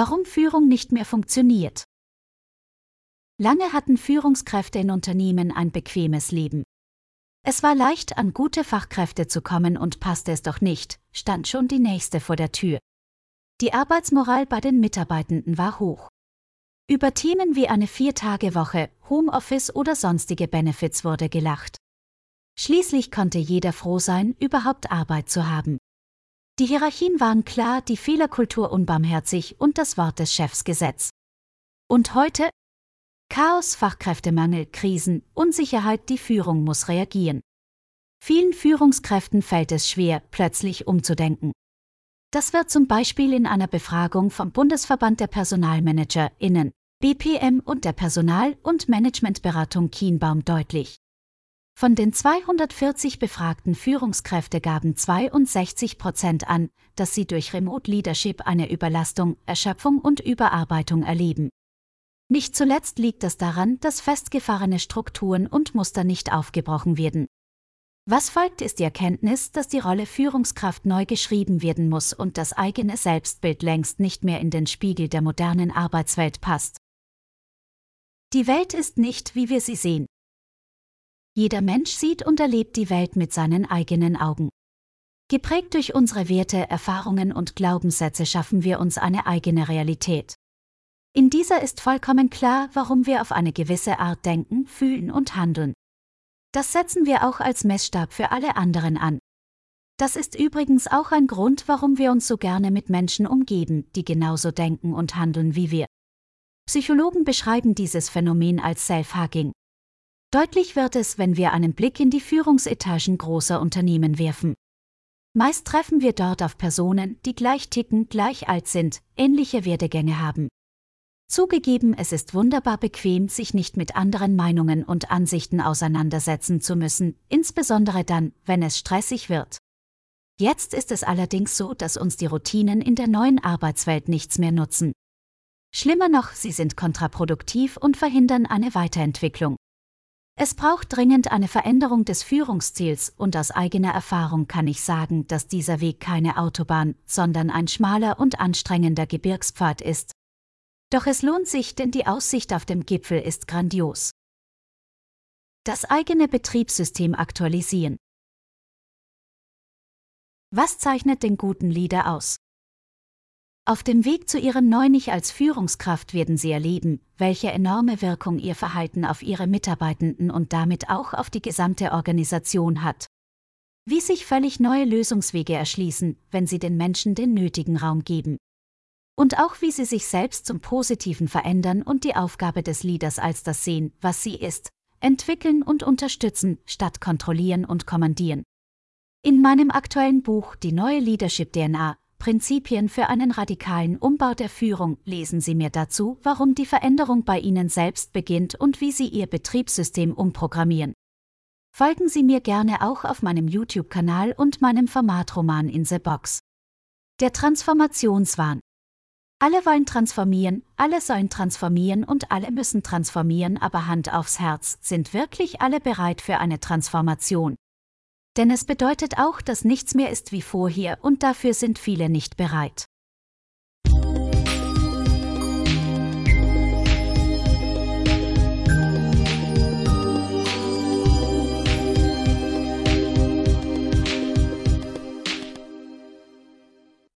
Warum Führung nicht mehr funktioniert. Lange hatten Führungskräfte in Unternehmen ein bequemes Leben. Es war leicht, an gute Fachkräfte zu kommen und passte es doch nicht, stand schon die nächste vor der Tür. Die Arbeitsmoral bei den Mitarbeitenden war hoch. Über Themen wie eine Viertagewoche, Homeoffice oder sonstige Benefits wurde gelacht. Schließlich konnte jeder froh sein, überhaupt Arbeit zu haben. Die Hierarchien waren klar, die Fehlerkultur unbarmherzig und das Wort des Chefs Gesetz. Und heute? Chaos, Fachkräftemangel, Krisen, Unsicherheit, die Führung muss reagieren. Vielen Führungskräften fällt es schwer, plötzlich umzudenken. Das wird zum Beispiel in einer Befragung vom Bundesverband der PersonalmanagerInnen, BPM und der Personal- und Managementberatung Kienbaum deutlich. Von den 240 befragten Führungskräfte gaben 62 Prozent an, dass sie durch Remote Leadership eine Überlastung, Erschöpfung und Überarbeitung erleben. Nicht zuletzt liegt das daran, dass festgefahrene Strukturen und Muster nicht aufgebrochen werden. Was folgt, ist die Erkenntnis, dass die Rolle Führungskraft neu geschrieben werden muss und das eigene Selbstbild längst nicht mehr in den Spiegel der modernen Arbeitswelt passt. Die Welt ist nicht, wie wir sie sehen. Jeder Mensch sieht und erlebt die Welt mit seinen eigenen Augen. Geprägt durch unsere Werte, Erfahrungen und Glaubenssätze schaffen wir uns eine eigene Realität. In dieser ist vollkommen klar, warum wir auf eine gewisse Art denken, fühlen und handeln. Das setzen wir auch als Messstab für alle anderen an. Das ist übrigens auch ein Grund, warum wir uns so gerne mit Menschen umgeben, die genauso denken und handeln wie wir. Psychologen beschreiben dieses Phänomen als Self-Hugging. Deutlich wird es, wenn wir einen Blick in die Führungsetagen großer Unternehmen werfen. Meist treffen wir dort auf Personen, die gleich ticken, gleich alt sind, ähnliche Werdegänge haben. Zugegeben, es ist wunderbar bequem, sich nicht mit anderen Meinungen und Ansichten auseinandersetzen zu müssen, insbesondere dann, wenn es stressig wird. Jetzt ist es allerdings so, dass uns die Routinen in der neuen Arbeitswelt nichts mehr nutzen. Schlimmer noch, sie sind kontraproduktiv und verhindern eine Weiterentwicklung. Es braucht dringend eine Veränderung des Führungsziels und aus eigener Erfahrung kann ich sagen, dass dieser Weg keine Autobahn, sondern ein schmaler und anstrengender Gebirgspfad ist. Doch es lohnt sich, denn die Aussicht auf dem Gipfel ist grandios. Das eigene Betriebssystem aktualisieren. Was zeichnet den guten Leader aus? Auf dem Weg zu ihrem neuen Ich als Führungskraft werden sie erleben, welche enorme Wirkung ihr Verhalten auf ihre Mitarbeitenden und damit auch auf die gesamte Organisation hat. Wie sich völlig neue Lösungswege erschließen, wenn sie den Menschen den nötigen Raum geben. Und auch wie sie sich selbst zum Positiven verändern und die Aufgabe des Leaders als das sehen, was sie ist, entwickeln und unterstützen, statt kontrollieren und kommandieren. In meinem aktuellen Buch Die neue Leadership DNA Prinzipien für einen radikalen Umbau der Führung lesen Sie mir dazu, warum die Veränderung bei Ihnen selbst beginnt und wie Sie Ihr Betriebssystem umprogrammieren. Folgen Sie mir gerne auch auf meinem YouTube-Kanal und meinem Formatroman In the Box. Der Transformationswahn. Alle wollen transformieren, alle sollen transformieren und alle müssen transformieren, aber Hand aufs Herz, sind wirklich alle bereit für eine Transformation? Denn es bedeutet auch, dass nichts mehr ist wie vorher und dafür sind viele nicht bereit.